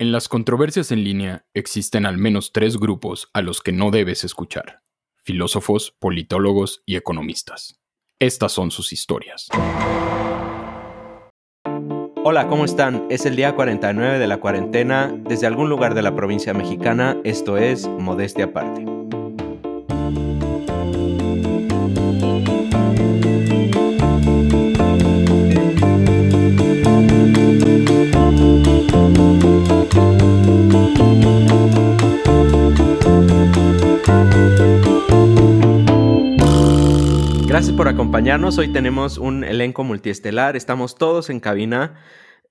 En las controversias en línea existen al menos tres grupos a los que no debes escuchar. Filósofos, politólogos y economistas. Estas son sus historias. Hola, ¿cómo están? Es el día 49 de la cuarentena. Desde algún lugar de la provincia mexicana, esto es Modestia Aparte. Gracias por acompañarnos. Hoy tenemos un elenco multiestelar. Estamos todos en cabina.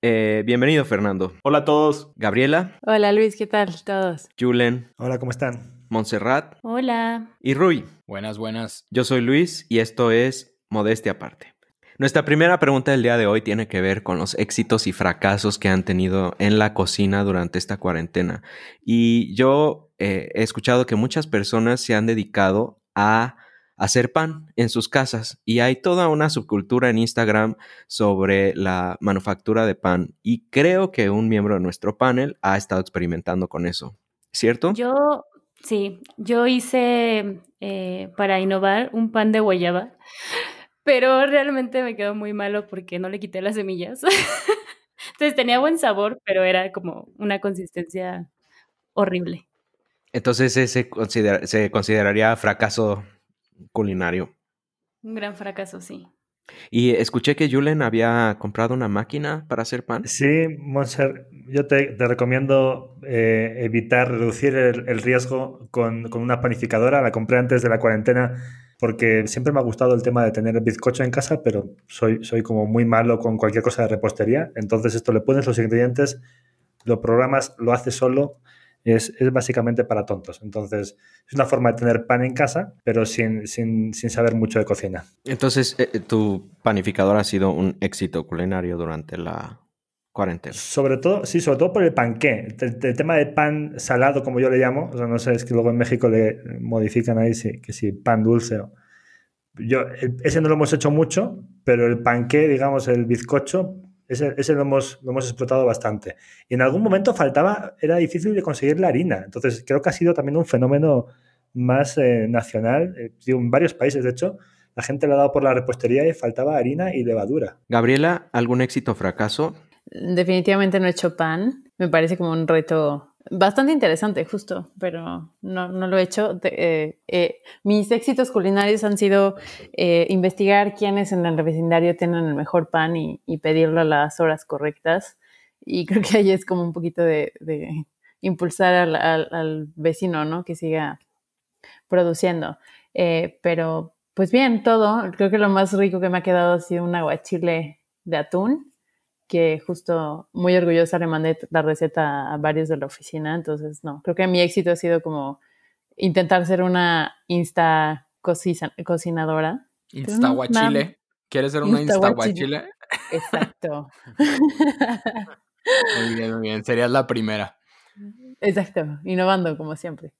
Eh, bienvenido, Fernando. Hola a todos. Gabriela. Hola, Luis. ¿Qué tal todos? Julen. Hola, ¿cómo están? Montserrat. Hola. Y Rui. Buenas, buenas. Yo soy Luis y esto es Modestia Aparte. Nuestra primera pregunta del día de hoy tiene que ver con los éxitos y fracasos que han tenido en la cocina durante esta cuarentena. Y yo eh, he escuchado que muchas personas se han dedicado a hacer pan en sus casas y hay toda una subcultura en Instagram sobre la manufactura de pan y creo que un miembro de nuestro panel ha estado experimentando con eso, ¿cierto? Yo, sí, yo hice eh, para innovar un pan de guayaba, pero realmente me quedó muy malo porque no le quité las semillas. Entonces tenía buen sabor, pero era como una consistencia horrible. Entonces ese se consideraría fracaso culinario. Un gran fracaso, sí. Y escuché que Julen había comprado una máquina para hacer pan. Sí, Monser, yo te, recomiendo eh, evitar, reducir el, riesgo con, con, una panificadora. La compré antes de la cuarentena porque siempre me ha gustado el tema de tener el bizcocho en casa, pero soy, soy como muy malo con cualquier cosa de repostería. Entonces esto le pones los ingredientes, lo programas, lo haces solo es, básicamente para tontos. Entonces, es una forma de tener pan en casa, pero sin, sin, saber mucho de cocina. Entonces, eh, eh, tu panificador ha sido un éxito culinario durante la cuarentena. Sobre todo, sí, sobre todo por el panqué. El, tema de pan salado, como yo le llamo, o sea, no sé, es que luego en México le modifican ahí que si pan dulce o... Yo, ese no lo hemos hecho mucho, pero el panqué, digamos, el bizcocho, ese, lo, hemos, lo, hemos, explotado bastante. Y en algún momento faltaba, era difícil de conseguir la harina. Entonces creo que ha sido también un fenómeno más eh, nacional. Eh, en varios países, de hecho, la gente le ha dado por la repostería y faltaba harina y levadura. Gabriela, ¿algún éxito o fracaso? Definitivamente no he hecho pan. Me parece como un reto Bastante interesante, justo, pero no, no lo he hecho. Eh, eh, mis éxitos culinarios han sido eh, investigar quiénes en el vecindario tienen el mejor pan y, pedirlo a las horas correctas. Y creo que ahí es como un poquito de, impulsar al, al, vecino, ¿no? Que siga produciendo. pero, pues bien, todo. Creo que lo más rico que me ha quedado ha sido un aguachile de atún que justo muy orgullosa le mandé la receta a varios de la oficina, entonces no, creo que mi éxito ha sido como intentar ser una insta cocinadora. Insta guachile. ¿Quieres ser una insta guachile? Exacto. muy bien, muy bien. Serías la primera. Exacto, innovando como siempre.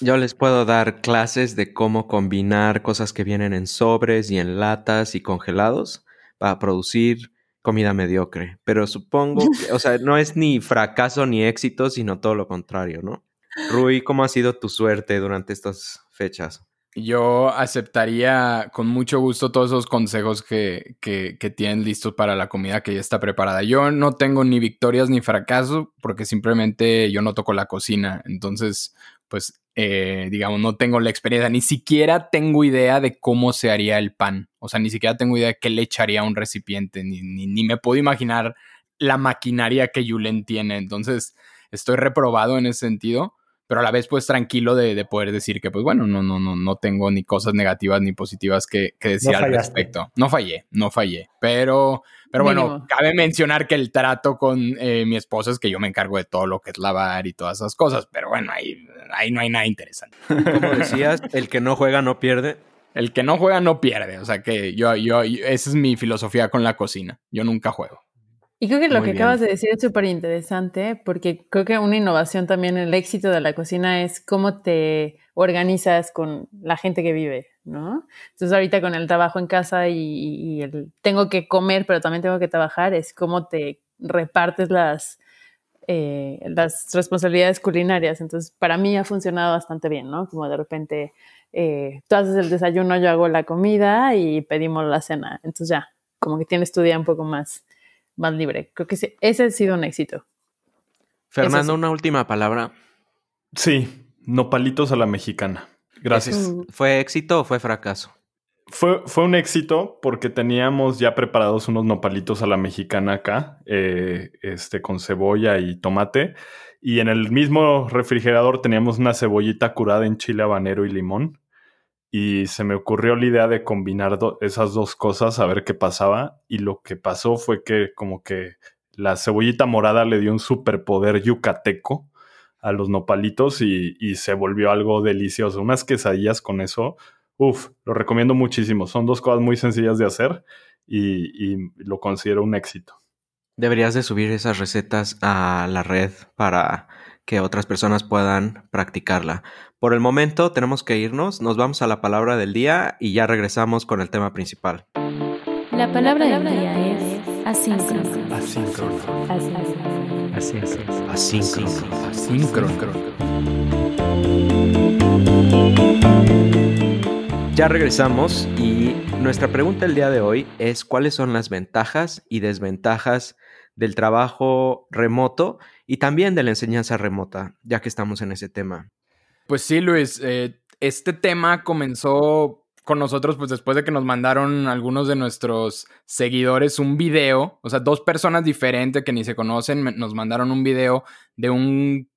Yo les puedo dar clases de cómo combinar cosas que vienen en sobres y en latas y congelados para producir comida mediocre, pero supongo que, o sea, no es ni fracaso ni éxito, sino todo lo contrario, ¿no? Rui, ¿cómo ha sido tu suerte durante estas fechas? Yo aceptaría con mucho gusto todos esos consejos que, que, que, tienen listos para la comida que ya está preparada. Yo no tengo ni victorias ni fracasos porque simplemente yo no toco la cocina. Entonces, pues eh, digamos, no tengo la experiencia, ni siquiera tengo idea de cómo se haría el pan, o sea, ni siquiera tengo idea de qué le echaría a un recipiente, ni, ni, me puedo imaginar la maquinaria que Yulen tiene, entonces estoy reprobado en ese sentido, pero a la vez pues tranquilo de, poder decir que pues bueno, no, no, no, no tengo ni cosas negativas ni positivas que, que decir al respecto. No fallé, no fallé, pero pero bueno, cabe mencionar que el trato con eh, mi esposa es que yo me encargo de todo lo que es lavar y todas esas cosas, pero bueno, ahí, ahí no hay nada interesante. Como decías, el que no juega no pierde. El que no juega no pierde, o sea que yo, yo, esa es mi filosofía con la cocina, yo nunca juego. Y creo que lo que acabas de decir es súper interesante porque creo que una innovación también, el éxito de la cocina es cómo te organizas con la gente que vive, ¿no? Entonces ahorita con el trabajo en casa y, el tengo que comer, pero también tengo que trabajar, es cómo te repartes las, eh, las responsabilidades culinarias. Entonces, para mí ha funcionado bastante bien, ¿no? Como de repente eh, tú haces el desayuno, yo hago la comida y pedimos la cena. Entonces ya, como que tienes tu día un poco más, más libre. Creo que ese ha sido un éxito. Fernando, una última palabra. Sí, nopalitos a la mexicana. Gracias. ¿Fue éxito o fue fracaso? Fue, fue, un éxito porque teníamos ya preparados unos nopalitos a la mexicana acá, eh, este, con cebolla y tomate. Y en el mismo refrigerador teníamos una cebollita curada en chile habanero y limón. Y se me ocurrió la idea de combinar esas dos cosas a ver qué pasaba. Y lo que pasó fue que como que la cebollita morada le dio un superpoder yucateco a los nopalitos y, y se volvió algo delicioso. Unas quesadillas con eso Uf, lo recomiendo muchísimo. Son dos cosas muy sencillas de hacer y, lo considero un éxito. Deberías de subir esas recetas a la red para que otras personas puedan practicarla. Por el momento tenemos que irnos, nos vamos a la palabra del día y ya regresamos con el tema principal. La palabra del día es asíncrono. Asíncrono. Asíncrono. Asíncrono. Asíncrono. Ya regresamos y nuestra pregunta el día de hoy es cuáles son las ventajas y desventajas del trabajo remoto y también de la enseñanza remota, ya que estamos en ese tema. Pues sí, Luis, eh, este tema comenzó con nosotros pues después de que nos mandaron algunos de nuestros seguidores un video, o sea, dos personas diferentes que ni se conocen nos mandaron un video de un un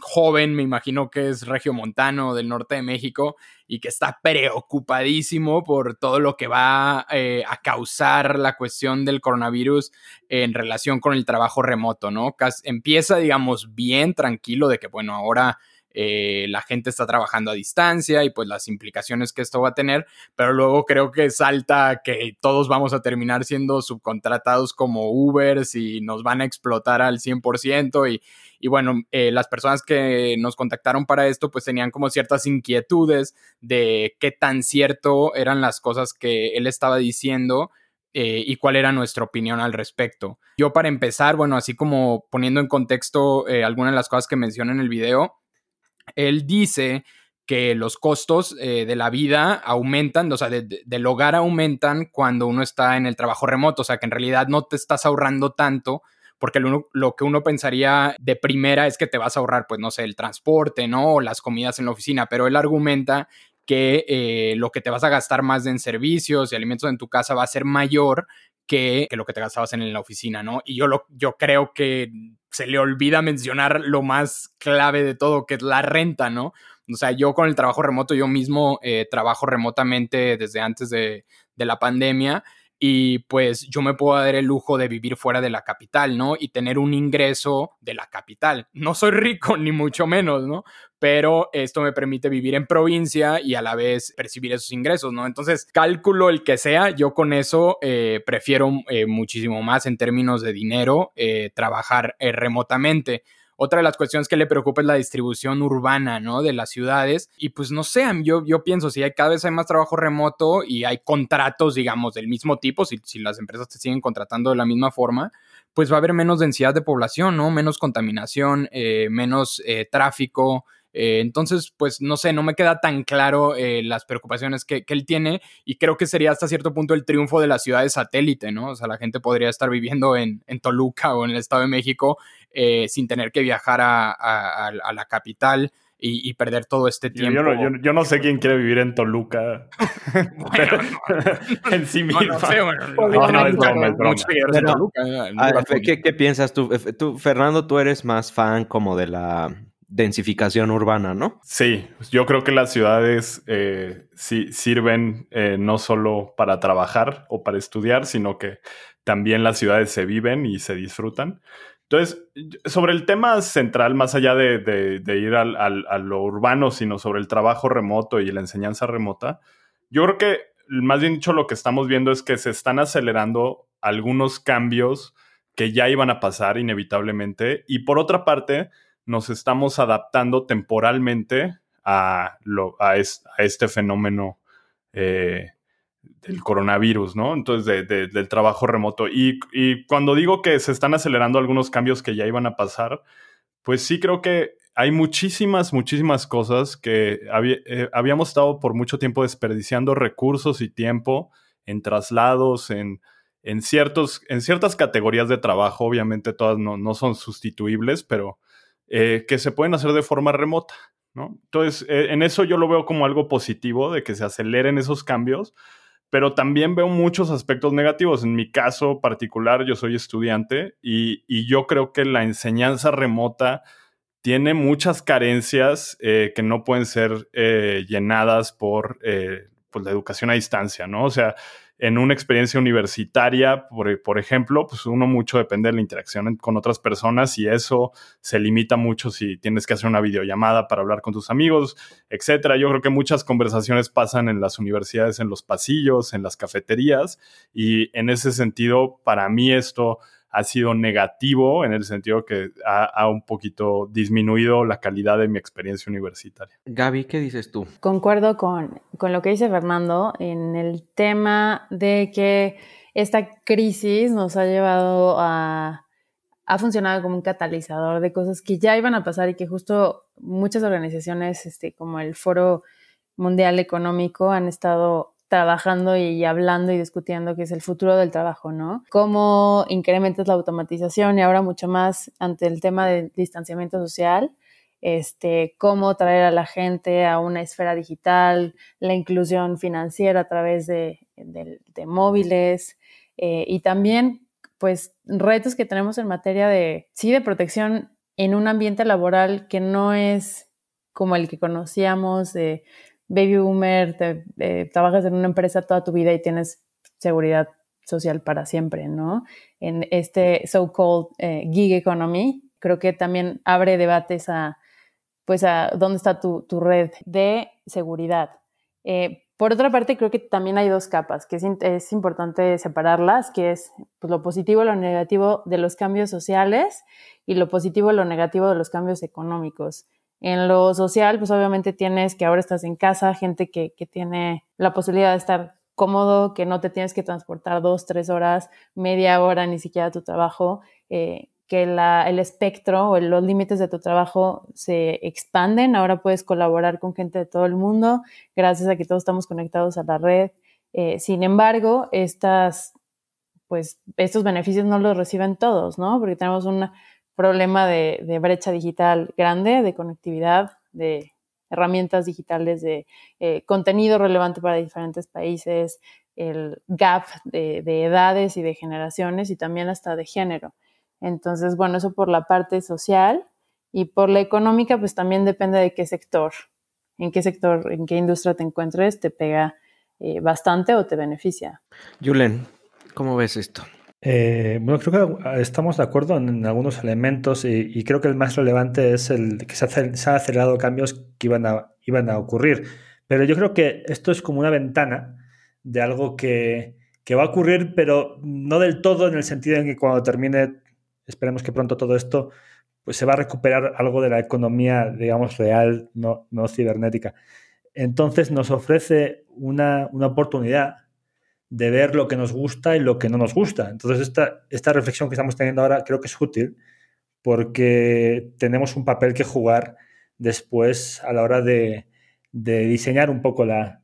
joven, me imagino que es regiomontano del norte de México y que está preocupadísimo por todo lo que va eh, a causar la cuestión del coronavirus en relación con el trabajo remoto, ¿no? Empieza, digamos, bien tranquilo de que, bueno, ahora eh, la gente está trabajando a distancia y pues las implicaciones que esto va a tener, pero luego creo que salta que todos vamos a terminar siendo subcontratados como Ubers y nos van a explotar al 100% y, y bueno, eh, las personas que nos contactaron para esto pues tenían como ciertas inquietudes de qué tan cierto eran las cosas que él estaba diciendo. Eh, y cuál era nuestra opinión al respecto. Yo para empezar, bueno, así como poniendo en contexto algunas de las cosas que mencioné en el video, él dice que los costos eh, de la vida aumentan, o sea, del hogar aumentan cuando uno está en el trabajo remoto, o sea, que en realidad no te estás ahorrando tanto, porque lo, que uno pensaría de primera es que te vas a ahorrar, pues, no sé, el transporte, ¿no? O las comidas en la oficina, pero él argumenta que eh, lo que te vas a gastar más en servicios y alimentos en tu casa va a ser mayor que, lo que te gastabas en la oficina, ¿no? Y yo, lo, yo creo que se le olvida mencionar lo más clave de todo, que es la renta, ¿no? O sea, yo con el trabajo remoto, yo mismo eh, trabajo remotamente desde antes de, de la pandemia y pues yo me puedo dar el lujo de vivir fuera de la capital, ¿no? Y tener un ingreso de la capital. No soy rico, ni mucho menos, ¿no? Pero esto me permite vivir en provincia y a la vez percibir esos ingresos, ¿no? Entonces, cálculo el que sea, yo con eso eh, prefiero eh, muchísimo más en términos de dinero eh, trabajar remotamente. Otra de las cuestiones que le preocupa es la distribución urbana, ¿no? De las ciudades. Y pues no sé, yo, yo pienso, si hay, cada vez hay más trabajo remoto y hay contratos, digamos, del mismo tipo, si, si las empresas te siguen contratando de la misma forma, pues va a haber menos densidad de población, ¿no? Menos contaminación, eh, menos eh, tráfico, eh, entonces, pues no sé, no me queda tan claro eh, las preocupaciones que, él tiene y creo que sería hasta cierto punto el triunfo de las ciudades satélite, ¿no? O sea, la gente podría estar viviendo en, Toluca o en el Estado de México eh, sin tener que viajar a, la capital. Y, perder todo este tiempo. Yo, no, sé quién quiere vivir en Toluca. en sí mismo. No, sé, bueno, no, es broma, ¿qué, piensas tú? tú? Fernando, tú eres más fan como de la densificación urbana, ¿no? Sí, yo creo que las ciudades eh, sí sirven eh, no solo para trabajar o para estudiar, sino que también las ciudades se viven y se disfrutan. Entonces, sobre el tema central, más allá de, ir al, a lo urbano, sino sobre el trabajo remoto y la enseñanza remota, yo creo que más bien dicho lo que estamos viendo es que se están acelerando algunos cambios que ya iban a pasar inevitablemente y por otra parte, nos estamos adaptando temporalmente a, lo, a, este fenómeno eh, del coronavirus, ¿no? Entonces, del trabajo remoto. Y, cuando digo que se están acelerando algunos cambios que ya iban a pasar, pues sí creo que hay muchísimas, muchísimas cosas que eh, habíamos estado por mucho tiempo desperdiciando recursos y tiempo en traslados, en, en, ciertos, en ciertas categorías de trabajo. Obviamente todas no, son sustituibles, pero eh, que se pueden hacer de forma remota. Entonces, eh, en eso yo lo veo como algo positivo, de que se aceleren esos cambios, pero también veo muchos aspectos negativos. En mi caso particular, yo soy estudiante y, yo creo que la enseñanza remota tiene muchas carencias eh, que no pueden ser llenadas por pues, la educación a distancia, ¿no? O sea, en una experiencia universitaria, por, ejemplo, pues uno mucho depende de la interacción con otras personas y eso se limita mucho si tienes que hacer una videollamada para hablar con tus amigos, etcétera. Yo creo que muchas conversaciones pasan en las universidades, en los pasillos, en las cafeterías y en ese sentido, para mí esto ha sido negativo en el sentido que ha, un poquito disminuido la calidad de mi experiencia universitaria. Gaby, ¿qué dices tú? Concuerdo con, con lo que dice Fernando en el tema de que esta crisis nos ha llevado a, ha funcionado como un catalizador de cosas que ya iban a pasar y que justo muchas organizaciones, este, como el Foro Mundial Económico, han estado trabajando y hablando y discutiendo que es el futuro del trabajo, ¿no? Cómo incrementas la automatización y ahora mucho más ante el tema del distanciamiento social, este, cómo traer a la gente a una esfera digital, la inclusión financiera a través de, móviles eh, y también, pues, retos que tenemos en materia de, sí, de protección en un ambiente laboral que no es como el que conocíamos, de baby boomer, te, eh, trabajas en una empresa toda tu vida y tienes seguridad social para siempre, ¿no? En este so-called eh, gig economy, creo que también abre debates a, pues, a dónde está tu, red de seguridad. Eh, por otra parte, creo que también hay dos capas, que es, importante separarlas, que es pues, lo positivo y lo negativo de los cambios sociales y lo positivo y lo negativo de los cambios económicos. En lo social, pues obviamente tienes que ahora estás en casa, gente que, tiene la posibilidad de estar cómodo, que no te tienes que transportar dos, tres horas, media hora, ni siquiera a tu trabajo, eh, que el espectro o los límites de tu trabajo se expanden. Ahora puedes colaborar con gente de todo el mundo, gracias a que todos estamos conectados a la red. Eh, sin embargo, estas, pues, estos beneficios no los reciben todos, ¿no? Porque tenemos una problema de, brecha digital grande, de conectividad, de herramientas digitales, de eh, contenido relevante para diferentes países, el gap de, edades y de generaciones y también hasta de género. Entonces, bueno, eso por la parte social y por la económica, pues también depende de qué sector, en qué sector, en qué industria te encuentres, te pega eh, bastante o te beneficia. Julen, ¿cómo ves esto? Eh, bueno, creo que estamos de acuerdo en algunos elementos y, creo que el más relevante es el que se, han acelerado cambios que iban a, iban a ocurrir. Pero yo creo que esto es como una ventana de algo que, que va a ocurrir, pero no del todo en el sentido en que cuando termine, esperemos que pronto todo esto, pues se va a recuperar algo de la economía, digamos, real, no, no cibernética. Entonces nos ofrece una, una oportunidad de ver lo que nos gusta y lo que no nos gusta. Entonces, esta, esta reflexión que estamos teniendo ahora creo que es útil porque tenemos un papel que jugar después a la hora de, diseñar un poco la,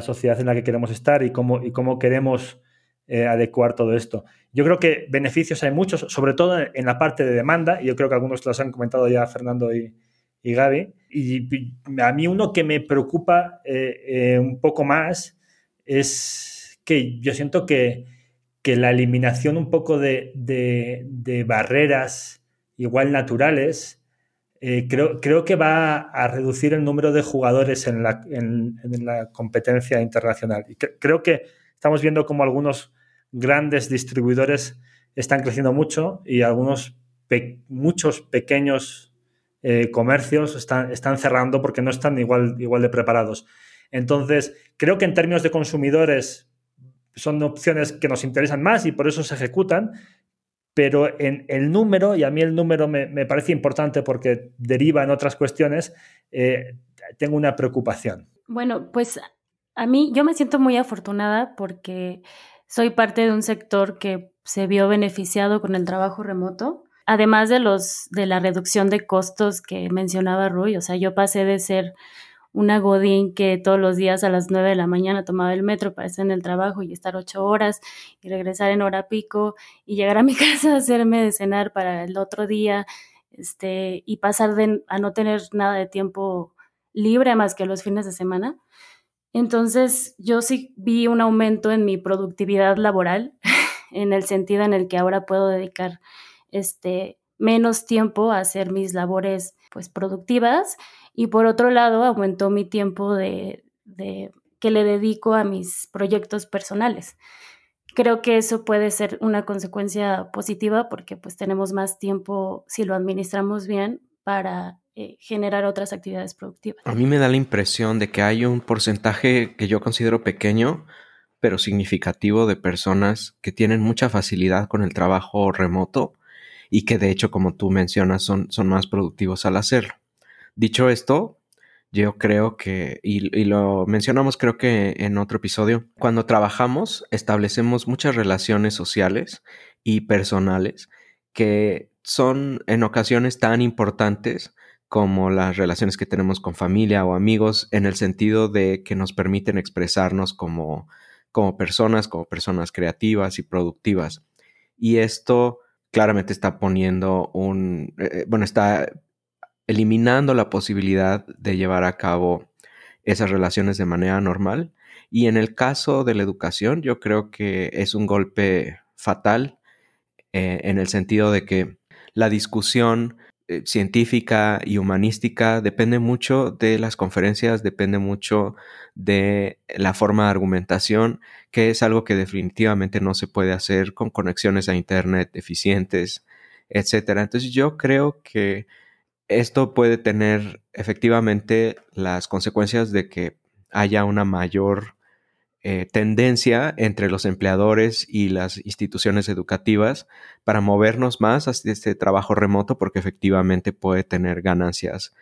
sociedad en la que queremos estar y cómo, y cómo queremos eh, adecuar todo esto. Yo creo que beneficios hay muchos, sobre todo en la parte de demanda, y yo creo que algunos los han comentado ya Fernando y, y Gaby. Y a mí uno que me preocupa eh, eh, un poco más es que yo siento que, la eliminación un poco de, barreras igual naturales, eh, creo, creo, que va a reducir el número de jugadores en la, en, la competencia internacional. Y creo que estamos viendo como algunos grandes distribuidores están creciendo mucho y algunos muchos pequeños eh, comercios están, están cerrando porque no están igual, igual de preparados. Entonces, creo que en términos de consumidores son opciones que nos interesan más y por eso se ejecutan, pero en el número, y a mí el número me, parece importante porque deriva en otras cuestiones, eh, tengo una preocupación. Bueno, pues A mí, yo me siento muy afortunada porque soy parte de un sector que se vio beneficiado con el trabajo remoto, además de los de la reducción de costos que mencionaba Rui, o sea, yo pasé de ser una godín que todos los días a las 9 de la mañana tomaba el metro para estar en el trabajo y estar ocho horas y regresar en hora pico y llegar a mi casa a hacerme de cenar para el otro día este, y pasar a no tener nada de tiempo libre más que los fines de semana. Entonces yo sí vi un aumento en mi productividad laboral en el sentido en el que ahora puedo dedicar este, menos tiempo a hacer mis labores pues productivas y por otro lado aumentó mi tiempo de, que le dedico a mis proyectos personales. Creo que eso puede ser una consecuencia positiva porque pues tenemos más tiempo si lo administramos bien para eh, generar otras actividades productivas. A mí me da la impresión de que hay un porcentaje que yo considero pequeño, pero significativo de personas que tienen mucha facilidad con el trabajo remoto y que de hecho, como tú mencionas, son, son más productivos al hacerlo. Dicho esto, yo creo que, y, lo mencionamos creo que en otro episodio, cuando trabajamos establecemos muchas relaciones sociales y personales que son en ocasiones tan importantes como las relaciones que tenemos con familia o amigos en el sentido de que nos permiten expresarnos como, como personas, como personas creativas y productivas. Y esto claramente está poniendo un, eh, eh, bueno, está eliminando la posibilidad de llevar a cabo esas relaciones de manera normal. Y en el caso de la educación, yo creo que es un golpe fatal eh, en el sentido de que la discusión eh, científica y humanística depende mucho de las conferencias, depende mucho de la forma de argumentación, que es algo que definitivamente no se puede hacer con conexiones a Internet eficientes, etc. Entonces yo creo que esto puede tener efectivamente las consecuencias de que haya una mayor eh, tendencia entre los empleadores y las instituciones educativas para movernos más hacia este trabajo remoto porque efectivamente puede tener ganancias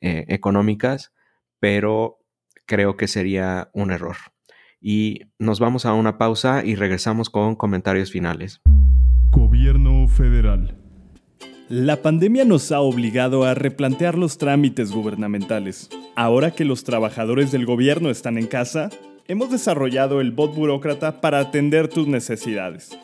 eh, económicas, pero creo que sería un error. Y nos vamos a una pausa y regresamos con comentarios finales. Gobierno federal. La pandemia nos ha obligado a replantear los trámites gubernamentales. Ahora que los trabajadores del gobierno están en casa, hemos desarrollado el bot burócrata para atender tus necesidades.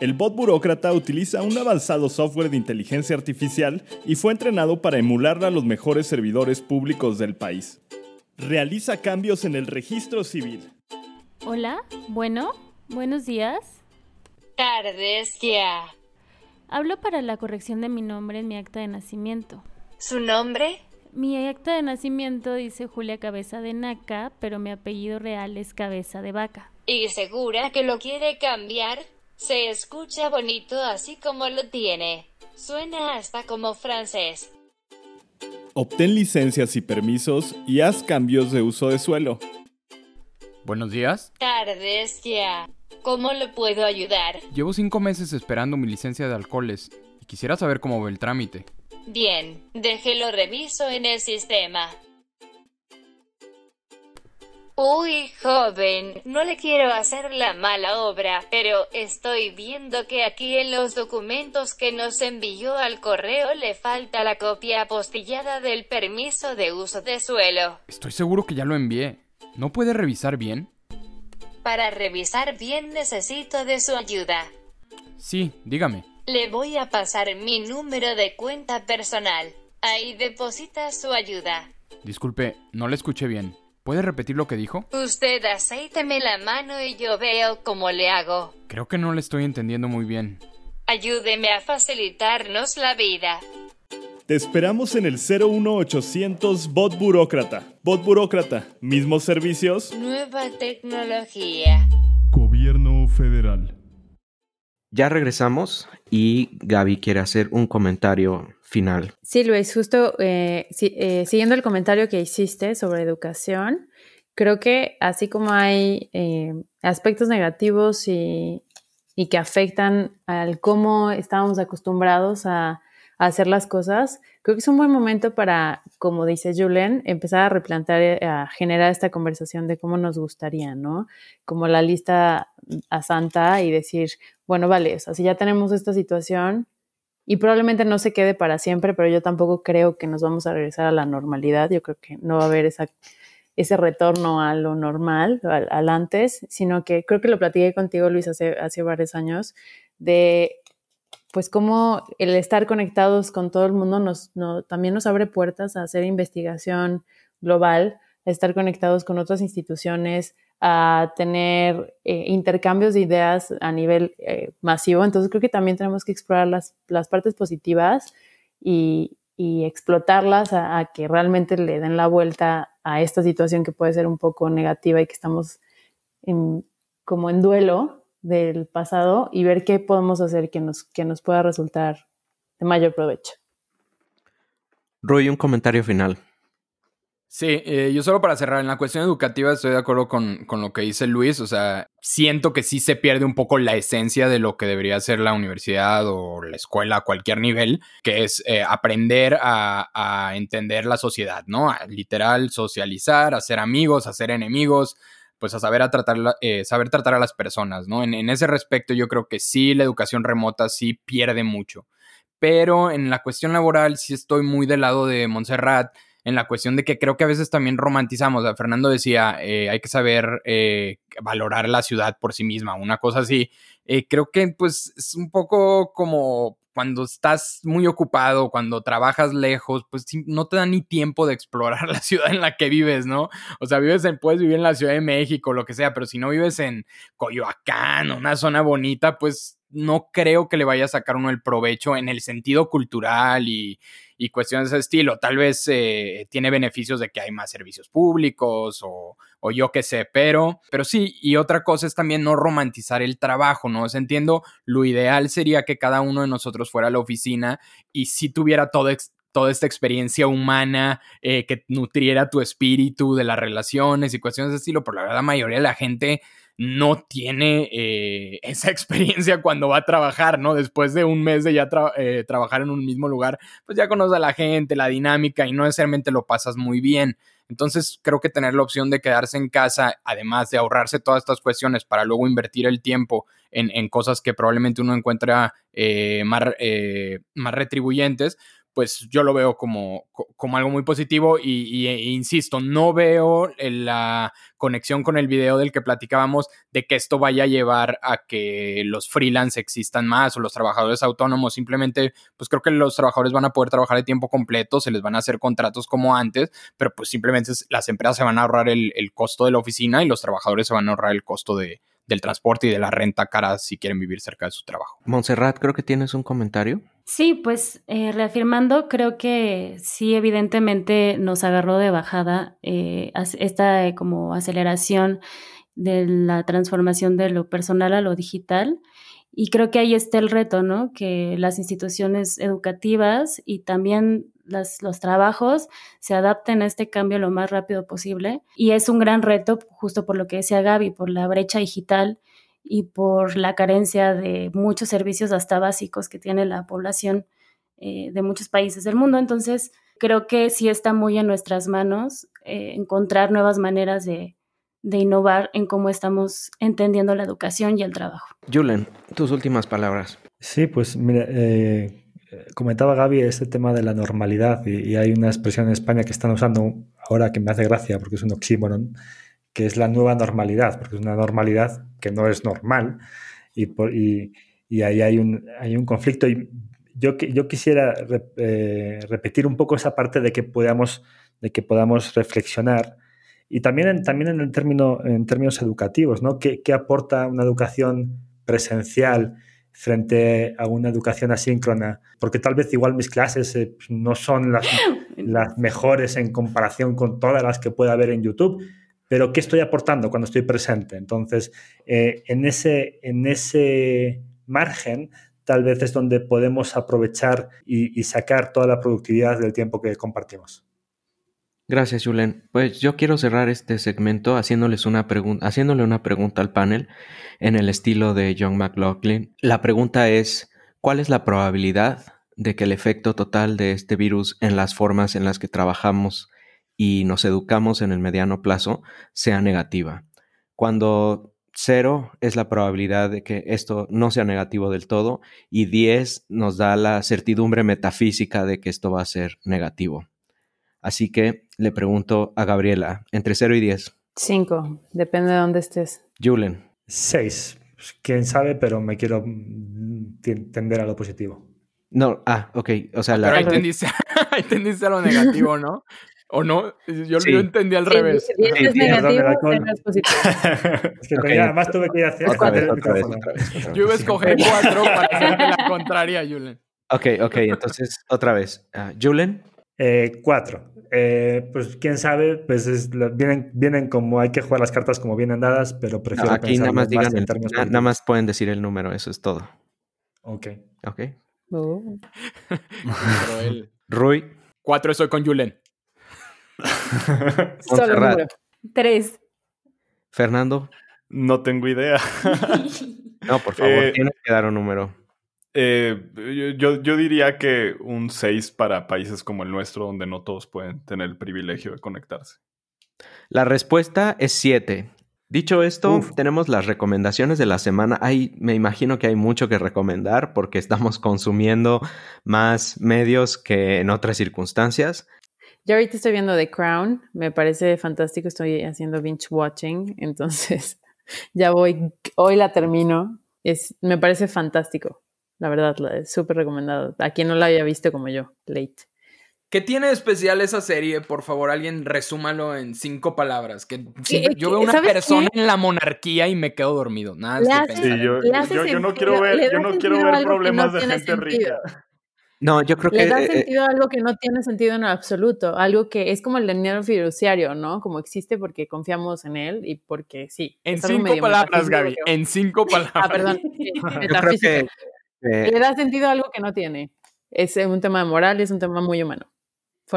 El bot burócrata utiliza un avanzado software de inteligencia artificial y fue entrenado para emular a los mejores servidores públicos del país. Realiza cambios en el registro civil. Hola, bueno, buenos días. Tardes ya. Hablo para la corrección de mi nombre en mi acta de nacimiento. ¿Su nombre? Mi acta de nacimiento dice Julia Cabeza de Naca, pero mi apellido real es Cabeza de Vaca. ¿Y segura que lo quiere cambiar? Se escucha bonito así como lo tiene. Suena hasta como francés. Obtén licencias y permisos y haz cambios de uso de suelo. Buenos días. Tardes ya. ¿Cómo le puedo ayudar? Llevo cinco meses esperando mi licencia de alcoholes y quisiera saber cómo va el trámite. Bien, déjelo reviso en el sistema. Uy, joven, no le quiero hacer la mala obra, pero estoy viendo que aquí en los documentos que nos envió al correo le falta la copia apostillada del permiso de uso de suelo. Estoy seguro que ya lo envié. ¿No puede revisar bien? Para revisar bien necesito de su ayuda. Sí, dígame. Le voy a pasar mi número de cuenta personal. Ahí deposita su ayuda. Disculpe, no le escuché bien. ¿Puede repetir lo que dijo? Usted aceíteme la mano y yo veo cómo le hago. Creo que no le estoy entendiendo muy bien. Ayúdeme a facilitarnos la vida. Te esperamos en el 01800 Bot Burócrata. Bot Burócrata, mismos servicios. Nueva tecnología. Gobierno federal. Ya regresamos y Gaby quiere hacer un comentario final. Sí, Luis, justo eh, eh, siguiendo el comentario que hiciste sobre educación, creo que así como hay eh, aspectos negativos y, y, que afectan al cómo estábamos acostumbrados a hacer las cosas, creo que es un buen momento para, como dice Julen, empezar a replantear, eh, a generar esta conversación de cómo nos gustaría, ¿no? Como la lista a Santa y decir, bueno, vale, o sea, si ya tenemos esta situación y probablemente no se quede para siempre, pero yo tampoco creo que nos vamos a regresar a la normalidad, yo creo que no va a haber esa, ese retorno a lo normal, al, antes, sino que creo que lo platiqué contigo, Luis, hace, hace varios años, de pues cómo el estar conectados con todo el mundo nos, también nos abre puertas a hacer investigación global, a estar conectados con otras instituciones, a tener eh, intercambios de ideas a nivel eh, masivo. Entonces creo que también tenemos que explorar las, las partes positivas y, explotarlas a, que realmente le den la vuelta a esta situación que puede ser un poco negativa y que estamos como en duelo del pasado y ver qué podemos hacer que nos, que nos pueda resultar de mayor provecho. Rui, un comentario final. Sí, eh, yo solo para cerrar, en la cuestión educativa estoy de acuerdo con, lo que dice Luis, o sea, siento que sí se pierde un poco la esencia de lo que debería ser la universidad o la escuela a cualquier nivel, que es eh, aprender a, entender la sociedad, ¿no? literal, socializar, hacer amigos, hacer enemigos, pues a saber, a tratar, eh, saber tratar a las personas, ¿no? En, en ese respecto yo creo que sí, la educación remota sí pierde mucho, pero en la cuestión laboral sí estoy muy del lado de Montserrat, en la cuestión de que creo que a veces también romantizamos. Fernando decía, eh, hay que saber eh, valorar la ciudad por sí misma, una cosa así. creo que pues es un poco como cuando estás muy ocupado, cuando trabajas lejos, pues no te da ni tiempo de explorar la ciudad en la que vives, ¿no? O sea, vives en, puedes vivir en la Ciudad de México, lo que sea, pero si no vives en Coyoacán, una zona bonita, pues no creo que le vaya a sacar uno el provecho en el sentido cultural y, y cuestiones de ese estilo. Tal vez eh, tiene beneficios de que hay más servicios públicos o, o yo qué sé, pero, pero sí, y otra cosa es también no romantizar el trabajo, ¿no? entiendo, lo ideal sería que cada uno de nosotros fuera a la oficina y si tuviera todo toda esta experiencia humana eh, que nutriera tu espíritu de las relaciones y cuestiones de estilo, pero la verdad la mayoría de la gente no tiene eh, esa experiencia cuando va a trabajar, ¿no? Después de un mes de ya eh, trabajar en un mismo lugar, pues ya conoces a la gente, la dinámica y no necesariamente lo pasas muy bien. Entonces creo que tener la opción de quedarse en casa, además de ahorrarse todas estas cuestiones para luego invertir el tiempo en, cosas que probablemente uno encuentra eh, más, más retribuyentes, pues yo lo veo como, como algo muy positivo y, e insisto, no veo la conexión con el video del que platicábamos de que esto vaya a llevar a que los freelance existan más o los trabajadores autónomos, simplemente pues creo que los trabajadores van a poder trabajar de tiempo completo, se les van a hacer contratos como antes, pero pues simplemente las empresas se van a ahorrar el costo de la oficina y los trabajadores se van a ahorrar el costo de, del transporte y de la renta cara si quieren vivir cerca de su trabajo. Montserrat, creo que tienes un comentario. Sí, pues eh, reafirmando, creo que sí, evidentemente nos agarró de bajada eh, esta eh, como aceleración de la transformación de lo personal a lo digital. Y creo que ahí está el reto, ¿no? Que las instituciones educativas y también los trabajos se adapten a este cambio lo más rápido posible. Y es un gran reto, justo por lo que decía Gaby, por la brecha digital y por la carencia de muchos servicios hasta básicos que tiene la población eh, de muchos países del mundo. Entonces, creo que sí está muy en nuestras manos eh, encontrar nuevas maneras de, de innovar en cómo estamos entendiendo la educación y el trabajo. Julen, tus últimas palabras. Sí, pues mira, eh, comentaba Gaby este tema de la normalidad y, hay una expresión en España que están usando ahora que me hace gracia porque es un oxímoron, que es la nueva normalidad, porque es una normalidad que no es normal y, por, y, y ahí hay un, hay un conflicto. Y yo, yo quisiera eh, repetir un poco esa parte de que podamos, de que podamos reflexionar y también en, también en, el término, en términos educativos, ¿no? ¿Qué, ¿Qué, aporta una educación presencial frente a una educación asíncrona? Porque tal vez igual mis clases eh, no son las, las mejores en comparación con todas las que pueda haber en YouTube, pero ¿qué estoy aportando cuando estoy presente? Entonces, eh, en, ese, en ese margen tal vez es donde podemos aprovechar y, y sacar toda la productividad del tiempo que compartimos. Gracias, Julen. Pues yo quiero cerrar este segmento haciéndoles una haciéndole una pregunta al panel en el estilo de John McLaughlin. La pregunta es, ¿cuál es la probabilidad de que el efecto total de este virus en las formas en las que trabajamos y nos educamos en el mediano plazo sea negativa. Cuando cero es la probabilidad de que esto no sea negativo del todo y 10 nos da la certidumbre metafísica de que esto va a ser negativo. Así que le pregunto a Gabriela, entre 0 y 10. 5, depende de dónde estés. Julen. 6. Quién sabe, pero me quiero mm, tender a lo positivo. No, ah, ok. O sea, la... Pero ahí tendiste, ahí tendiste a lo negativo, ¿no? ¿O no? Yo lo entendí al revés. Si es negativo, es positivo. es que okay. además tuve que ir hacia otra vez, otra vez, otra vez, Yo iba a escoger cuatro para hacerte la contraria, Julen. Ok, ok, entonces otra vez. Uh, Julen. Eh, cuatro. Eh, pues quién sabe, pues es, vienen, vienen como hay que jugar las cartas como vienen dadas, pero prefiero no, aquí nada más digan el, nada, nada más pueden decir el número, eso es todo. Ok. Ok. Oh. Rui. Cuatro estoy con Julen. Solo Tres. Fernando. No tengo idea. no, por favor, eh, tienes que dar un número. Eh, yo, yo, diría que un 6 para países como el nuestro, donde no todos pueden tener el privilegio de conectarse. La respuesta es 7. Dicho esto, tenemos las recomendaciones de la semana. Hay, me imagino que hay mucho que recomendar porque estamos consumiendo más medios que en otras circunstancias. Yo ahorita estoy viendo The Crown, me parece fantástico, estoy haciendo binge watching, entonces ya voy, hoy la termino, es, me parece fantástico, la verdad, es súper recomendado. A quien no la haya visto como yo, late. ¿Qué tiene de especial esa serie? Por favor, alguien resúmalo en cinco palabras. Que yo veo una persona en la monarquía y me quedo dormido. Nada, sí, yo, yo, no quiero ver, yo no quiero ver problemas de gente rica. No, yo creo que. Le da eh, eh, sentido a algo que no tiene sentido en absoluto. Algo que es como el dinero fiduciario, ¿no? Como existe porque confiamos en él y porque sí. En cinco palabras, Gaby. En cinco palabras. Ah, perdón. Le da sentido a algo que no tiene. Es un tema moral y es un tema muy humano.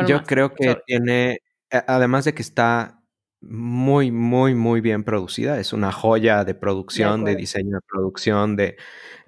yo creo que tiene. Además de que está muy, muy, muy bien producida. Es una joya de producción, de, diseño de producción, de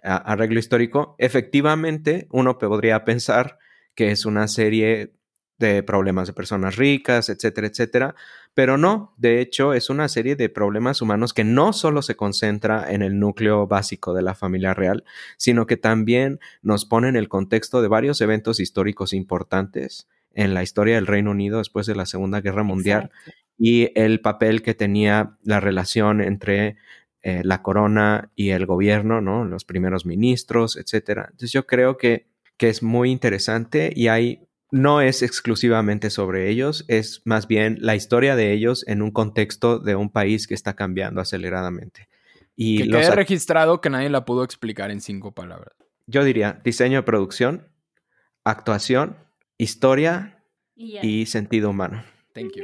arreglo histórico. Efectivamente, uno podría pensar que es una serie de problemas de personas ricas, etcétera, etcétera, pero no, de hecho es una serie de problemas humanos que no solo se concentra en el núcleo básico de la familia real, sino que también nos pone en el contexto de varios eventos históricos importantes en la historia del Reino Unido después de la Segunda Guerra Mundial y el papel que tenía la relación entre eh, la corona y el gobierno, ¿no? Los primeros ministros, etcétera. Entonces yo creo que, que es muy interesante y hay no es exclusivamente sobre ellos, es más bien la historia de ellos en un contexto de un país que está cambiando aceleradamente. Y que quede registrado que nadie la pudo explicar en cinco palabras. Yo diría diseño de producción, actuación, historia y sentido humano. Thank you.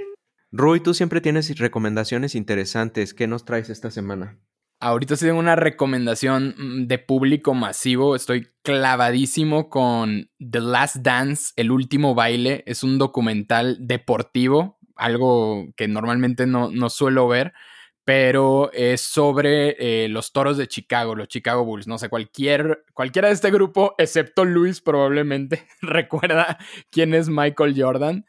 Rui, tú siempre tienes recomendaciones interesantes. ¿Qué nos traes esta semana? Ahorita sí tengo una recomendación mm, de público masivo. Estoy clavadísimo con The Last Dance, El último baile. Es un documental deportivo, algo que normalmente no, no suelo ver, pero es sobre eh, los toros de Chicago, los Chicago Bulls. No sé, cualquier, cualquiera de este grupo, excepto Luis, probablemente recuerda quién es Michael Jordan.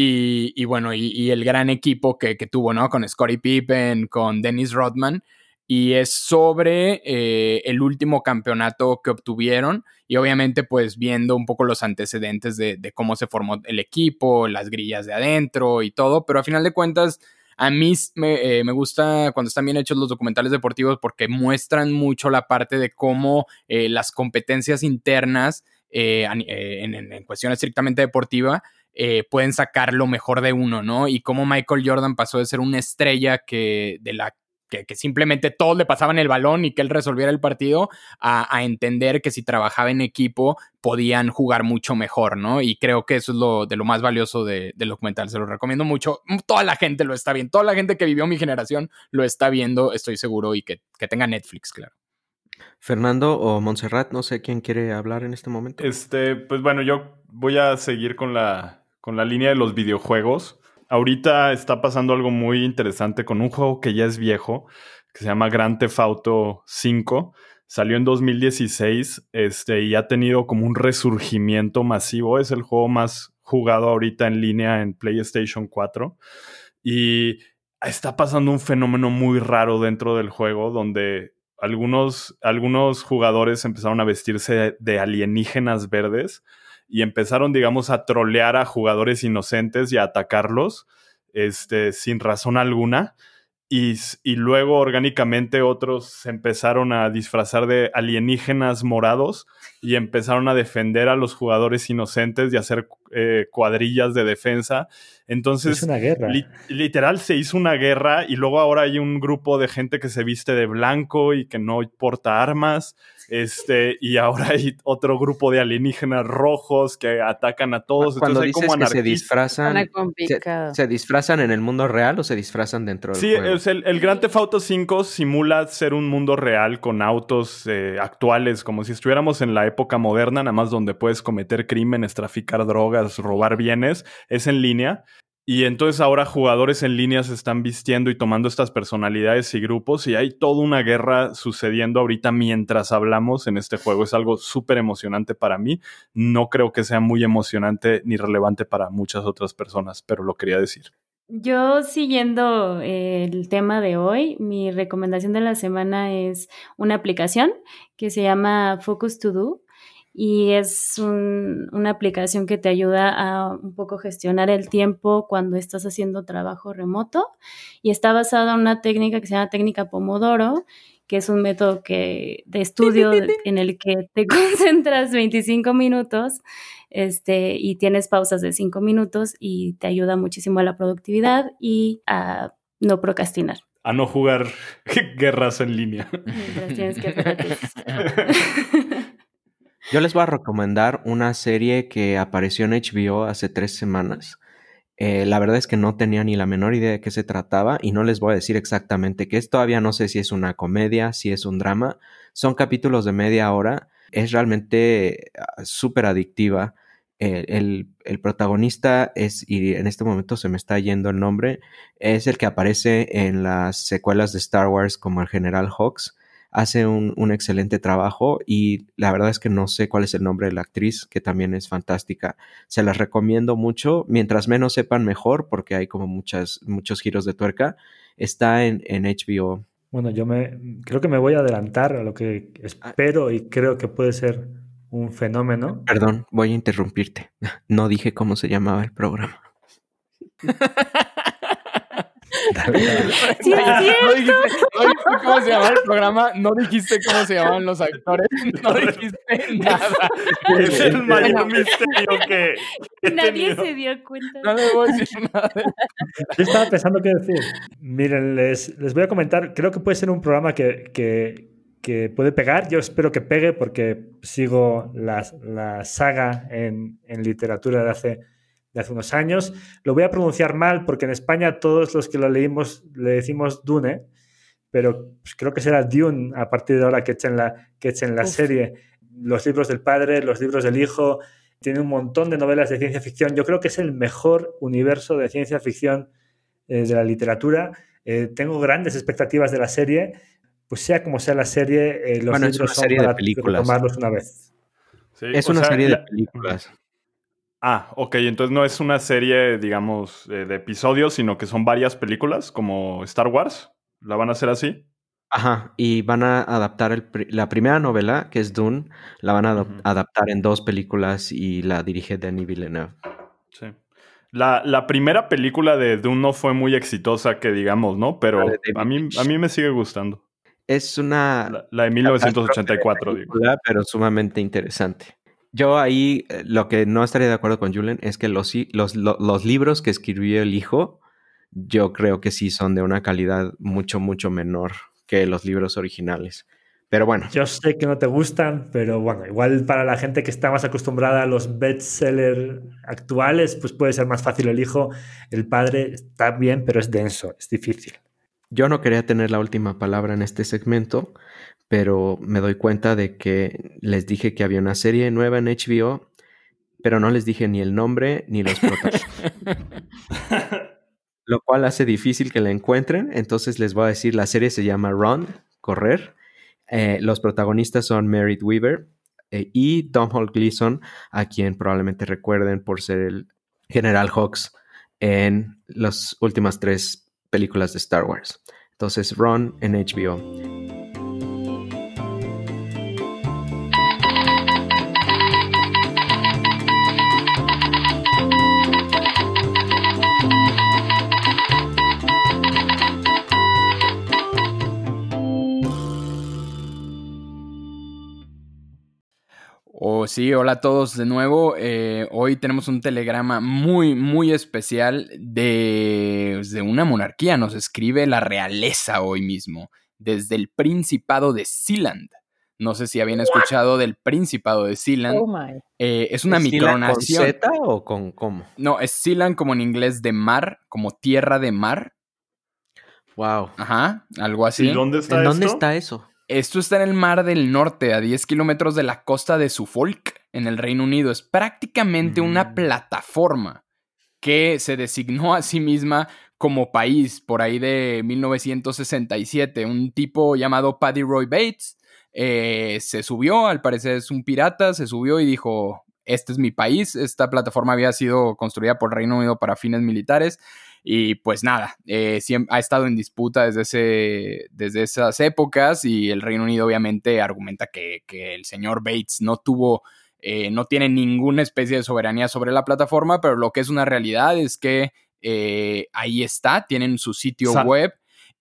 Y, bueno, y, el gran equipo que, tuvo, ¿no? Con Scottie Pippen, con Dennis Rodman. Y es sobre eh, el último campeonato que obtuvieron. Y obviamente, pues viendo un poco los antecedentes de, cómo se formó el equipo, las grillas de adentro y todo. Pero a final de cuentas, a mí me, eh, me, gusta cuando están bien hechos los documentales deportivos porque muestran mucho la parte de cómo eh, las competencias internas en, en, cuestión estrictamente deportiva pueden sacar lo mejor de uno, ¿no? Y cómo Michael Jordan pasó de ser una estrella que de la que, simplemente todos le pasaban el balón y que él resolviera el partido, a, entender que si trabajaba en equipo podían jugar mucho mejor, ¿no? Y creo que eso es lo de lo más valioso de, del documental. Se lo recomiendo mucho. Toda la gente lo está viendo. Toda la gente que vivió mi generación lo está viendo, estoy seguro, y que, que tenga Netflix, claro. Fernando o Montserrat, no sé quién quiere hablar en este momento. Este, pues bueno, yo voy a seguir con la con la línea de los videojuegos. Ahorita está pasando algo muy interesante con un juego que ya es viejo, que se llama Grand Theft Auto 5. Salió en 2016 este, y ha tenido como un resurgimiento masivo. Es el juego más jugado ahorita en línea en PlayStation 4. Y está pasando un fenómeno muy raro dentro del juego donde algunos, algunos jugadores empezaron a vestirse de alienígenas verdes y empezaron, digamos, a trolear a jugadores inocentes y a atacarlos este, sin razón alguna. Y, y, luego orgánicamente otros se empezaron a disfrazar de alienígenas morados y empezaron a defender a los jugadores inocentes y hacer eh, cuadrillas de defensa. Entonces, una guerra. literal se hizo una guerra y luego ahora hay un grupo de gente que se viste de blanco y que no porta armas. Este, y ahora hay otro grupo de alienígenas rojos que atacan a todos. Cuando Entonces, hay como que se disfrazan, se, se, disfrazan en el mundo real o se disfrazan dentro del sí, juego? Sí, el, el Grand Theft Auto 5 simula ser un mundo real con autos eh, actuales, como si estuviéramos en la época moderna, nada más donde puedes cometer crímenes, traficar drogas, robar bienes, es en línea. Y entonces ahora jugadores en línea se están vistiendo y tomando estas personalidades y grupos y hay toda una guerra sucediendo ahorita mientras hablamos en este juego. Es algo súper emocionante para mí. No creo que sea muy emocionante ni relevante para muchas otras personas, pero lo quería decir. Yo siguiendo el tema de hoy, mi recomendación de la semana es una aplicación que se llama Focus To Do y es un, una aplicación que te ayuda a un poco gestionar el tiempo cuando estás haciendo trabajo remoto y está basada en una técnica que se llama técnica Pomodoro, que es un método que, de estudio en el que te concentras 25 minutos este, y tienes pausas de 5 minutos y te ayuda muchísimo a la productividad y a no procrastinar. A no jugar guerras en línea. Mientras tienes que Yo les voy a recomendar una serie que apareció en HBO hace tres semanas. Eh, la verdad es que no tenía ni la menor idea de qué se trataba y no les voy a decir exactamente qué es. Todavía no sé si es una comedia, si es un drama. Son capítulos de media hora. Es realmente súper adictiva. El, el, el, protagonista es, y en este momento se me está yendo el nombre, es el que aparece en las secuelas de Star Wars como el General Hawks hace un, un, excelente trabajo y la verdad es que no sé cuál es el nombre de la actriz, que también es fantástica. Se las recomiendo mucho, mientras menos sepan mejor, porque hay como muchas, muchos giros de tuerca. Está en, en HBO. Bueno, yo me creo que me voy a adelantar a lo que espero y creo que puede ser un fenómeno. Perdón, voy a interrumpirte. No dije cómo se llamaba el programa. Sí, no, dijiste, no, dijiste, cómo se llamaba el programa, no dijiste cómo se llamaban los actores, no dijiste nada. Es el mayor misterio que. Nadie se dio cuenta. No le voy a decir nada. Yo estaba pensando qué decir. Miren, les, les voy a comentar, creo que puede ser un programa que, que, que puede pegar. Yo espero que pegue porque sigo la, la saga en, en literatura de hace de hace unos años. Lo voy a pronunciar mal porque en España todos los que lo leímos le decimos Dune, pero pues creo que será Dune a partir de ahora que echen la, que echen la serie. Los libros del padre, los libros del hijo, tiene un montón de novelas de ciencia ficción. Yo creo que es el mejor universo de ciencia ficción eh, de la literatura. Eh, tengo grandes expectativas de la serie. Pues sea como sea la serie, eh, los bueno, libros es una serie son para de películas. tomarlos una vez. Sí, es una sea, serie de películas. Ah, ok, entonces no es una serie, digamos, eh, de episodios, sino que son varias películas, como Star Wars. ¿La van a hacer así? Ajá, y van a adaptar el la primera novela, que es Dune, la van a adaptar en dos películas y la dirige Denis Villeneuve. Sí. La, la primera película de Dune no fue muy exitosa, que digamos, ¿no? Pero La a mí, a mí me sigue gustando. Es una La, la de 1984, digo. película, pero sumamente interesante. Yo ahí eh, lo que no estaría de acuerdo con Julen es que los, los libros que escribió el hijo, yo creo que sí son de una calidad mucho, mucho menor que los libros originales. Pero bueno, Yo sé que no te gustan, pero bueno, igual para la gente que está más acostumbrada a los bestsellers actuales, pues puede ser más fácil el hijo. El padre está bien, pero es denso, es difícil. yo no quería tener la última palabra en este segmento, pero me doy cuenta de que les dije que había una serie nueva en HBO, pero no les dije ni el nombre ni los protagonistas. lo cual hace difícil que la encuentren. Entonces les voy a decir, la serie se llama Run, correr. Eh, los protagonistas son Merritt Weaver eh, y Tom Hall Gleason, a quien probablemente recuerden por ser el General Hawks en las últimas tres películas de Star Wars. Entonces, Ron en HBO. Oh, sí, hola a todos de nuevo. Eh, hoy tenemos un telegrama muy, muy especial de, de, una monarquía. Nos escribe la realeza hoy mismo, desde el Principado de Sealand. No sé si habían escuchado del Principado de Sealand. Oh my. Eh, es una micronación. ¿Con Z o con cómo? No, es Sealand como en inglés de mar, como tierra de mar. Wow. Ajá, algo así. ¿Y dónde está ¿En dónde está eso? Esto está en el mar del norte, a 10 kilómetros de la costa de Suffolk, en el Reino Unido. Es prácticamente una Mm. plataforma que se designó a sí misma como país por ahí de 1967. Un tipo llamado Paddy Roy Bates eh, se subió, al parecer es un pirata, se subió y dijo, este es mi país. Esta plataforma había sido construida por Reino Unido para fines militares. Y pues nada, eh, siempre, ha estado en disputa desde, ese, desde esas épocas y el Reino Unido obviamente argumenta que, que el señor Bates no tuvo, eh, no tiene ninguna especie de soberanía sobre la plataforma, pero lo que es una realidad es que eh, ahí está, tienen su sitio Sa web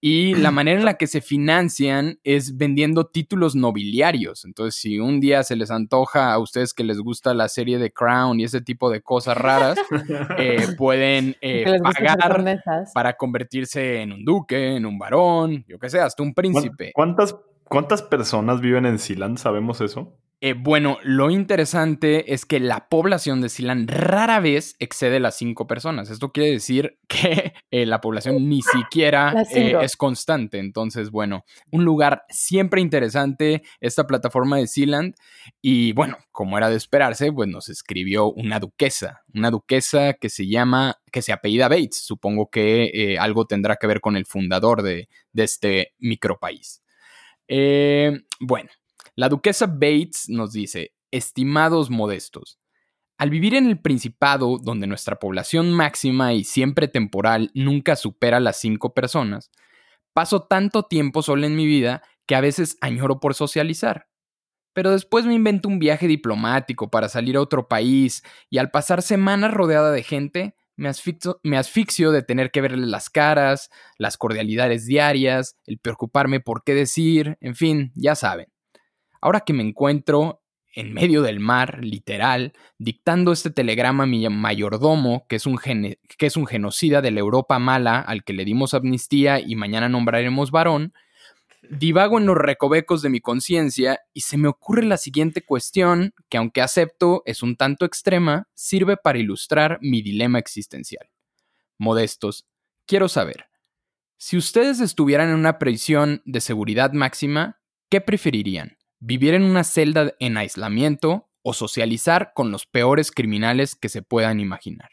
y la manera en la que se financian es vendiendo títulos nobiliarios. Entonces, si un día se les antoja a ustedes que les gusta la serie de Crown y ese tipo de cosas raras, eh, pueden eh, pagar para convertirse en un duque, en un varón, yo qué sé, hasta un príncipe. ¿Cuántas, ¿Cuántas personas viven en Sealand? ¿Sabemos eso? Eh, bueno, lo interesante es que la población de Silan rara vez excede las cinco personas. Esto quiere decir que eh, la población ni siquiera eh, es constante. Entonces, bueno, un lugar siempre interesante, esta plataforma de Sealand. Y bueno, como era de esperarse, pues nos escribió una duquesa, una duquesa que se llama, que se apellida Bates. Supongo que algo tendrá que ver con el fundador de, de este micropaís. Eh, bueno, la duquesa Bates nos dice, estimados modestos, al vivir en el Principado, donde nuestra población máxima y siempre temporal nunca supera las cinco personas, paso tanto tiempo solo en mi vida que a veces añoro por socializar. Pero después me invento un viaje diplomático para salir a otro país y al pasar semanas rodeada de gente, me asfixio, de tener que verles las caras, las cordialidades diarias, el preocuparme por qué decir, en fin, ya saben. Ahora que me encuentro en medio del mar, literal, dictando este telegrama a mi mayordomo, que es, un que es un genocida de la Europa mala al que le dimos amnistía y mañana nombraremos varón, divago en los recovecos de mi conciencia y se me ocurre la siguiente cuestión que aunque acepto es un tanto extrema, sirve para ilustrar mi dilema existencial. Modestos, quiero saber, si ustedes estuvieran en una prisión de seguridad máxima, ¿qué preferirían? ¿Vivir en una celda en aislamiento o socializar con los peores criminales que se puedan imaginar?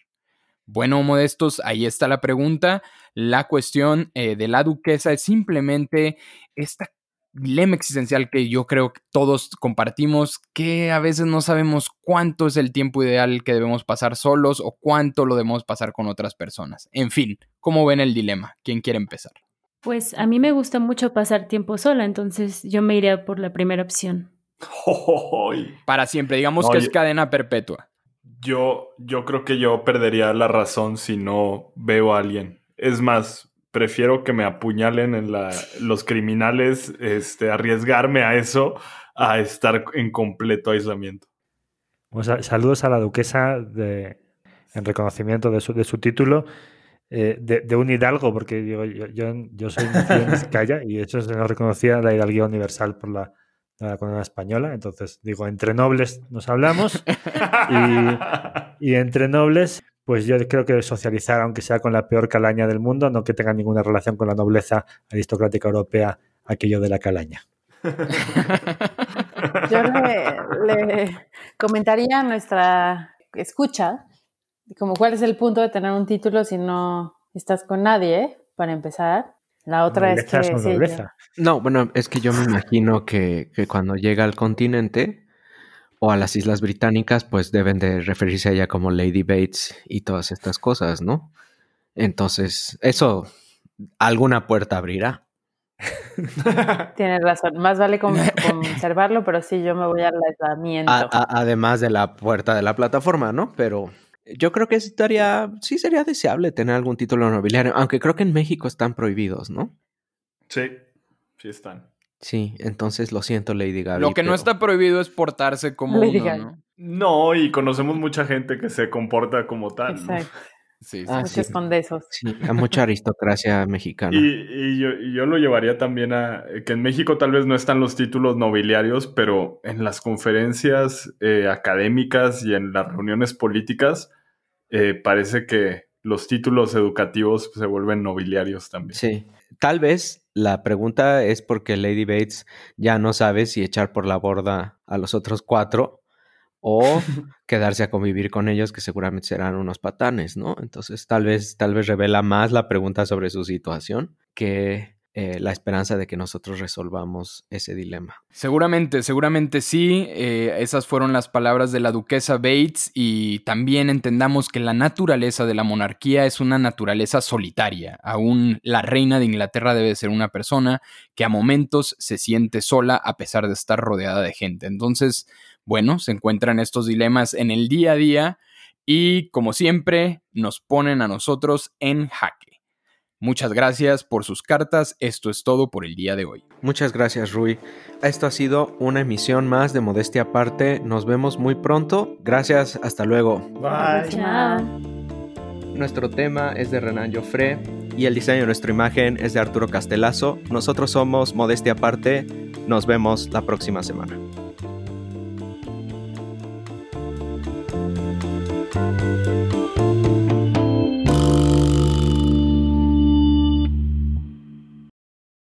Bueno, modestos, ahí está la pregunta. La cuestión eh, de la duquesa es simplemente esta dilema existencial que yo creo que todos compartimos, que a veces no sabemos cuánto es el tiempo ideal que debemos pasar solos o cuánto lo debemos pasar con otras personas. En fin, ¿cómo ven el dilema? ¿Quién quiere empezar? Pues a mí me gusta mucho pasar tiempo sola, entonces yo me iría por la primera opción. Para siempre, digamos No, que es cadena perpetua. Yo, yo creo que yo perdería la razón si no veo a alguien. Es más, prefiero que me apuñalen en la, los criminales, este, arriesgarme a eso, a estar en completo aislamiento. Sa- saludos a la duquesa de, en reconocimiento de su, de su título eh, de, de un hidalgo, porque digo, yo, yo, yo soy nacido en Vizcaya y eso se nos reconocía la hidalguía universal por la, la corona española. Entonces, digo, entre nobles nos hablamos y entre nobles, pues yo creo que socializar, aunque sea con la peor calaña del mundo, no que tenga ninguna relación con la nobleza aristocrática europea, aquello de la calaña. Yo le, le comentaría a nuestra escucha como cuál es el punto de tener un título si no estás con nadie, para empezar. La otra es que... sí. No, bueno, es que yo me imagino que, que cuando llega al continente o a las Islas Británicas, pues deben de referirse a ella como Lady Bates y todas estas cosas, ¿no? Entonces, eso alguna puerta abrirá. Tienes razón. Más vale con- conservarlo, pero sí, yo me voy al aislamiento. A- a- además de la puerta de la plataforma, ¿no? Pero yo creo que estaría, sí sería deseable tener algún título nobiliario, aunque creo que en México están prohibidos, ¿no? Sí, sí están. Sí, entonces lo siento, Lady Gaby. Lo que no está prohibido es portarse como Lady uno, Gaga. ¿no? No, y conocemos mucha gente que se comporta como tal. ¿no? Exacto. Sí. Ah, Muchos sí. condesos. Sí, a mucha aristocracia mexicana. Y, y yo, y yo lo llevaría también a que en México tal vez no están los títulos nobiliarios, pero en las conferencias eh, académicas y en las reuniones políticas eh, parece que los títulos educativos se vuelven nobiliarios también. Sí. Tal vez la pregunta es porque Lady Bates ya no sabe si echar por la borda a los otros cuatro o quedarse a convivir con ellos, que seguramente serán unos patanes, ¿no? Entonces, tal vez, tal vez revela más la pregunta sobre su situación que eh, la esperanza de que nosotros resolvamos ese dilema. Seguramente, seguramente sí. Eh, esas fueron las palabras de la duquesa Bates y también entendamos que la naturaleza de la monarquía es una naturaleza solitaria. Aún la reina de Inglaterra debe ser una persona que a momentos se siente sola a pesar de estar rodeada de gente. Entonces, bueno, se encuentran estos dilemas en el día a día y como siempre nos ponen a nosotros en jaque. Muchas gracias por sus cartas. Esto es todo por el día de hoy. Muchas gracias, Rui. Esto ha sido una emisión más de Modestia Aparte. Nos vemos muy pronto. Gracias, hasta luego. Bye. Chao. Nuestro tema es de Renan Joffre y el diseño de nuestra imagen es de Arturo Castelazo. Nosotros somos Modestia Aparte. Nos vemos la próxima semana.